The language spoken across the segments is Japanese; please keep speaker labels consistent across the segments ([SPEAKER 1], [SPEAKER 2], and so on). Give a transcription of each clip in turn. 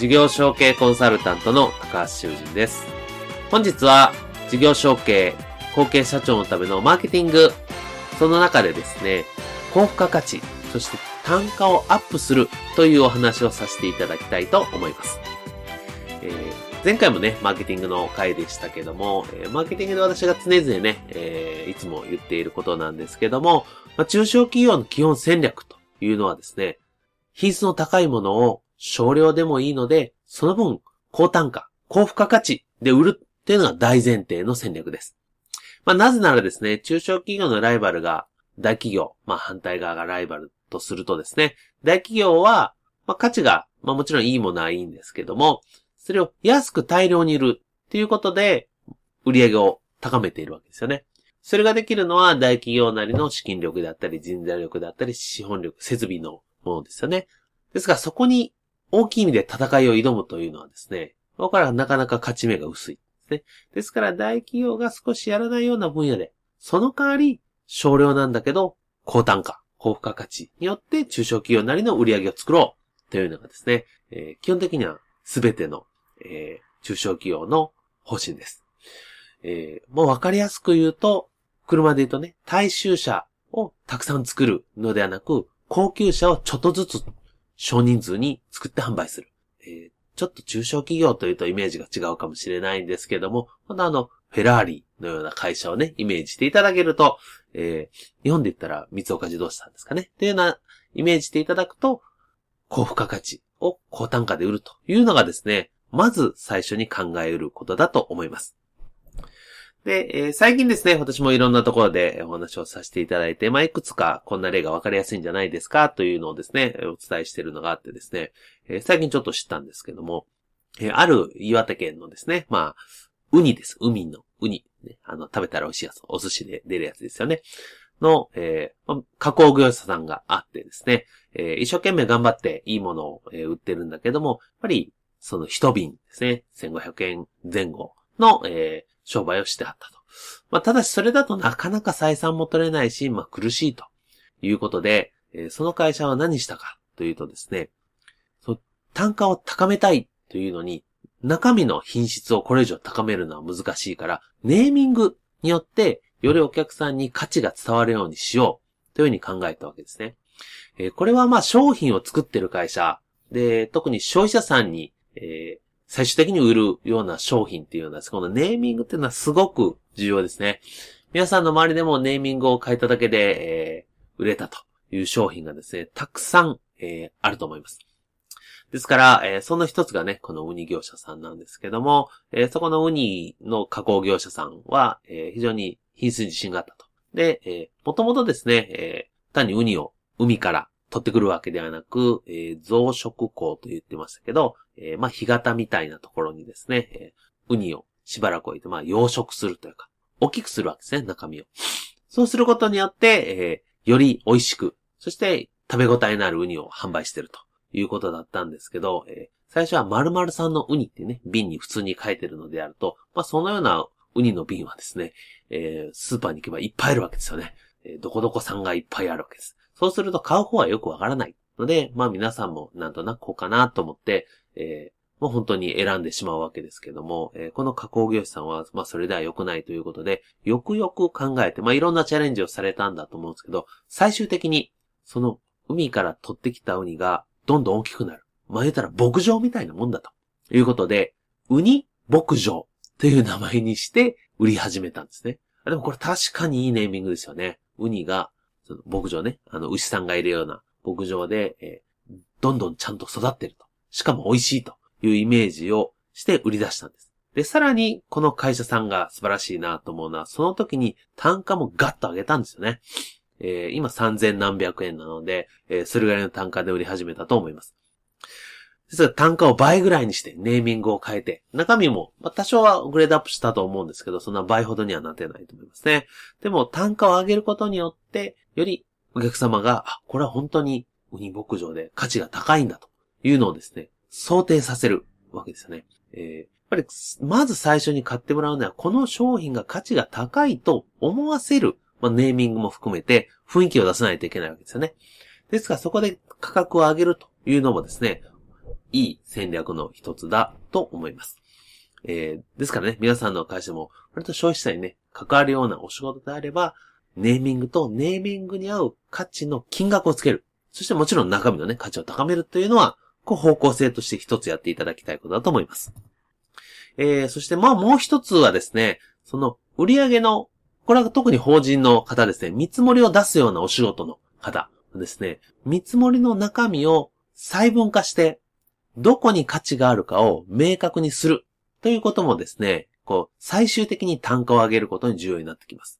[SPEAKER 1] 事業承継コンサルタントの高橋修人です。本日は事業承継後継社長のためのマーケティング、その中でですね、高付加価値、そして単価をアップするというお話をさせていただきたいと思います。えー前回もね、マーケティングの回でしたけども、えーマーケティングで私が常々ね、えーいつも言っていることなんですけども、まあ、中小企業の基本戦略というのはですね、品質の高いものを少量でもいいので、その分、高単価、高付加価値で売るっていうのが大前提の戦略です。まあ、なぜならですね、中小企業のライバルが大企業、まあ、反対側がライバルとするとですね、大企業は、まあ、価値が、まあ、もちろんいいものはいいんですけども、それを安く大量に売るっていうことで、売り上げを高めているわけですよね。それができるのは大企業なりの資金力であったり、人材力であったり、資本力、設備のものですよね。ですが、そこに大きい意味で戦いを挑むというのはですね、ここからはなかなか勝ち目が薄いですね。ですから、大企業が少しやらないような分野で、その代わり、少量なんだけど、高単価、高付加価値によって中小企業なりの売り上げを作ろうというのがですね、えー基本的には全ての、えー中小企業の方針です。えーもうわかりやすく言うと、車で言うとね、大衆車をたくさん作るのではなく、高級車をちょっとずつ少人数に作って販売する。えーちょっと中小企業というとイメージが違うかもしれないんですけども、まだあの、フェラーリのような会社をね、イメージしていただけると、えー日本で言ったら三岡自動車さんですかね。っていうようなイメージしていただくと、高付加価値を高単価で売るというのがですね、まず最初に考えうることだと思います。で、えー最近ですね、私もいろんなところでお話をさせていただいて、まあ、いくつかこんな例がわかりやすいんじゃないですかというのをですね、お伝えしているのがあってですね、えー最近ちょっと知ったんですけども、えーある岩手県のですね、まあ、ウニです。海のウニ。ね、あの、食べたら美味しいやつ。お寿司で出るやつですよね。の、えー加工業者さんがあってですね、えー一生懸命頑張っていいものを、えー売ってるんだけども、やっぱり、その一瓶ですね、1500円前後の、えー商売をしてあったと。まあ、ただしそれだとなかなか採算も取れないし、まあ、苦しいということで、えーその会社は何したかというとですね、単価を高めたいというのに、中身の品質をこれ以上高めるのは難しいから、ネーミングによって、よりお客さんに価値が伝わるようにしようというふうに考えたわけですね。えーこれはまあ商品を作ってる会社で、特に消費者さんに、えー最終的に売るような商品っていうのは、このネーミングっていうのはすごく重要ですね。皆さんの周りでもネーミングを変えただけで、えー売れたという商品がですね、たくさん、えーあると思います。ですから、えーその一つがね、このウニ業者さんなんですけども、えーそこのウニの加工業者さんは、えー非常に品質に自信があったと。で、えー、もともとですね、えー単にウニを海から取ってくるわけではなく、えー増殖港と言ってましたけど、えーまあ、干潟みたいなところにですね、えーウニをしばらく置いて、まあ、養殖するというか、大きくするわけですね、中身を。そうすることによって、えーより美味しく、そして食べ応えのあるウニを販売してるということだったんですけど、えー最初は〇〇さんのウニってね、瓶に普通に書いてるのであると、まあ、そのようなウニの瓶はですね、えースーパーに行けばいっぱいあるわけですよね。えーどこどこさんがいっぱいあるわけです。そうすると買う方はよくわからないので、まあ皆さんもなんとなくこうかなと思って、えーもう本当に選んでしまうわけですけども、えーこの加工業者さんは、まあそれでは良くないということで、よくよく考えて、まあいろんなチャレンジをされたんだと思うんですけど、最終的に、その海から取ってきたウニがどんどん大きくなる。まあ言ったら牧場みたいなもんだということで、ウニ牧場という名前にして、売り始めたんですね。でもこれ確かにいいネーミングですよね。ウニが、牧場ね、あの、牛さんがいるような牧場で、えー、どんどんちゃんと育ってると。しかも美味しいというイメージをして売り出したんです。で、さらに、この会社さんが素晴らしいなと思うのは、その時に単価もガッと上げたんですよね。えー、今3000何百円なので、えー、それぐらいの単価で売り始めたと思います。実は単価を倍ぐらいにしてネーミングを変えて、中身も、ま、多少はグレードアップしたと思うんですけど、そんな倍ほどにはなってないと思いますね。でも単価を上げることによって、よりお客様が、あ、これは本当にウニ牧場で価値が高いんだというのをですね、想定させるわけですよね。えー、やっぱり、まず最初に買ってもらうのは、この商品が価値が高いと思わせる、まあ、ネーミングも含めて雰囲気を出さないといけないわけですよね。ですからそこで価格を上げるというのもですね、いい戦略の一つだと思います。えー、ですからね、皆さんの会社も、割と消費者にね、関わるようなお仕事であれば、ネーミングとネーミングに合う価値の金額をつける。そしてもちろん中身のね、価値を高めるというのは、こう方向性として一つやっていただきたいことだと思います。えー、そしてまあもう一つはですね、その売上の、これは特に法人の方ですね、見積もりを出すようなお仕事の方ですね、見積もりの中身を細分化して、どこに価値があるかを明確にするということもですね、こう、最終的に単価を上げることに重要になってきます。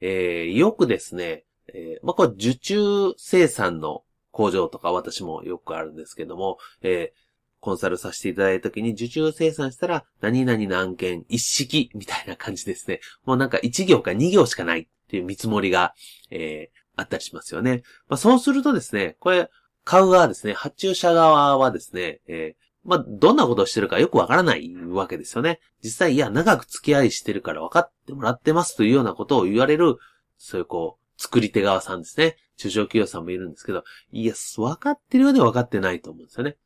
[SPEAKER 1] えー、よくですね、えー、まあ、これ受注生産の工場とか私もよくあるんですけども、えー、コンサルさせていただいたときに受注生産したら、何々の案件一式みたいな感じですね。もうなんか1行か2行しかないっていう見積もりが、えー、あったりしますよね。まあ、そうするとですね、これ、買う側ですね、発注者側はですね、えー、まあ、どんなことをしてるかよくわからないわけですよね。実際、いや、長く付き合いしてるから分かってもらってますというようなことを言われる、そういうこう、作り手側さんですね。中小企業さんもいるんですけど、いや、分かってるようで分かってないと思うんですよね。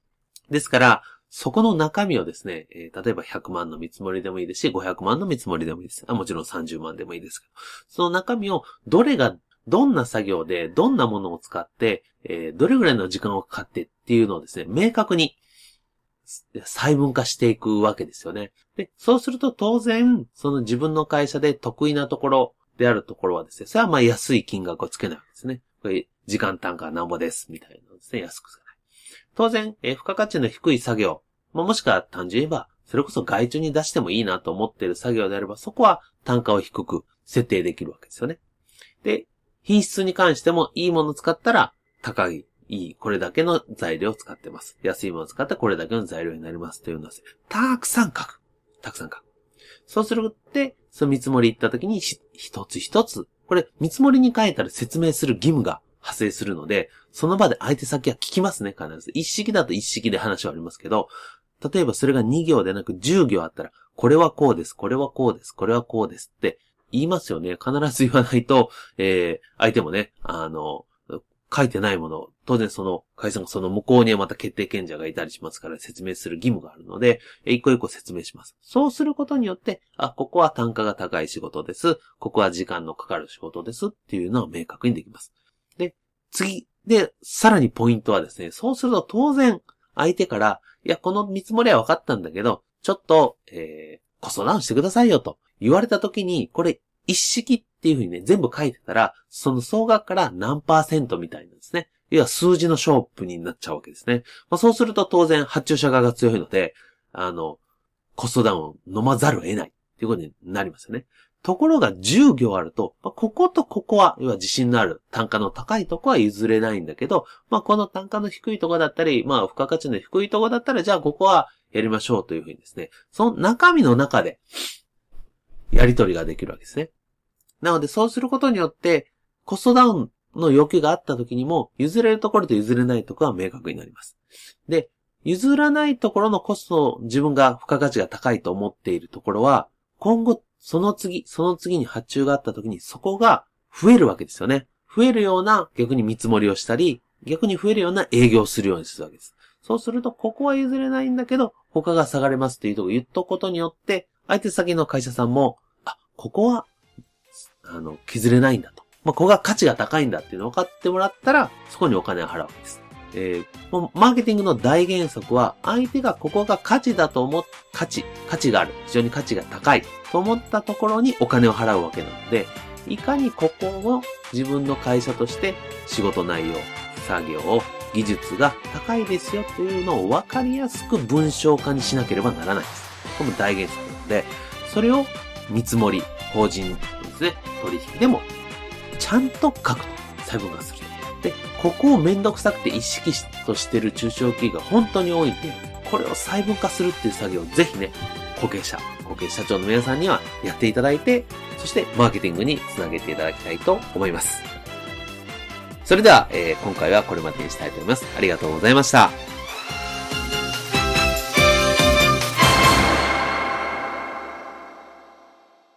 [SPEAKER 1] ですから、そこの中身をですね、えー、例えば100万の見積もりでもいいですし、500万の見積もりでもいいです。あもちろん30万でもいいですけど、その中身をどれがどんな作業で、どんなものを使って、えー、どれぐらいの時間をかかってっていうのをですね、明確に細分化していくわけですよね。で、そうすると当然、その自分の会社で得意なところであるところはですね、それはまあ安い金額をつけないわけですね。これ、時間単価はなんぼです、みたいなですね、安くつけない。当然、えー、付加価値の低い作業、まあ、もしくは単純に言えば、それこそ外注に出してもいいなと思っている作業であれば、そこは単価を低く設定できるわけですよね。で、品質に関してもいいものを使ったら高い、いい、これだけの材料を使ってます。安いものを使ったこれだけの材料になりますというのは、たくさん書く。たくさん書く。そうするって、その見積もり行った時に一つ一つ、これ見積もりに書いたら説明する義務が派生するので、その場で相手先は聞きますね、必ず。一式だと一式で話はありますけど、例えばそれが2行でなく10行あったら、これはこうです、これはこうです、これはこうですって言いますよね。必ず言わないと、えー、相手もね、あの、書いてないもの、当然その会社がその向こうにはまた決定権者がいたりしますから説明する義務があるので、一個一個説明します。そうすることによって、あ、ここは単価が高い仕事です。ここは時間のかかる仕事ですっていうのは明確にできます。で、次、で、さらにポイントはですね、そうすると当然相手から、いや、この見積もりは分かったんだけど、ちょっと、えー、コストダウンしてくださいよと言われた時に、これ一式っていうふうにね、全部書いてたら、その総額から何パーセントみたいなんですね。要は数字の勝負になっちゃうわけですね。まあ、そうすると当然発注者側が強いので、あの、コストダウンを飲まざるを得ないっていうことになりますよね。ところが10行あると、まあ、こことここは、要は自信のある単価の高いとこは譲れないんだけど、まあ、この単価の低いとこだったり、まあ、付加価値の低いとこだったら、じゃあここはやりましょうというふうにですね、その中身の中で、やり取りができるわけですね。なので、そうすることによって、コストダウンの要求があった時にも、譲れるところと譲れないところは明確になります。で、譲らないところのコストを自分が付加価値が高いと思っているところは、今後、その次、その次に発注があった時にそこが増えるわけですよね。増えるような逆に見積もりをしたり、逆に増えるような営業をするようにするわけです。そうすると、ここは譲れないんだけど、他が下がれますっていうとこ言っとくことによって、相手先の会社さんも、あ、ここはあの、削れないんだと。まあ、ここが価値が高いんだっていうのを分かってもらったら、そこにお金を払うわけです。えー、マーケティングの大原則は、相手がここが価値だと思っ、価値、価値がある、非常に価値が高いと思ったところにお金を払うわけなので、いかにここを自分の会社として仕事内容、作業、技術が高いですよというのを分かりやすく文章化にしなければならないです。これも大原則なので、それを見積もり、法人ですね、取引でもちゃんと書くと細分化する。で、ここをめんどくさくて意識としてる中小企業が本当に多いんで、これを細分化するっていう作業をぜひね、後継者、後継社長の皆さんにはやっていただいて、そしてマーケティングにつなげていただきたいと思います。それでは、えー、今回はこれまでにしたいと思います。ありがとうございました。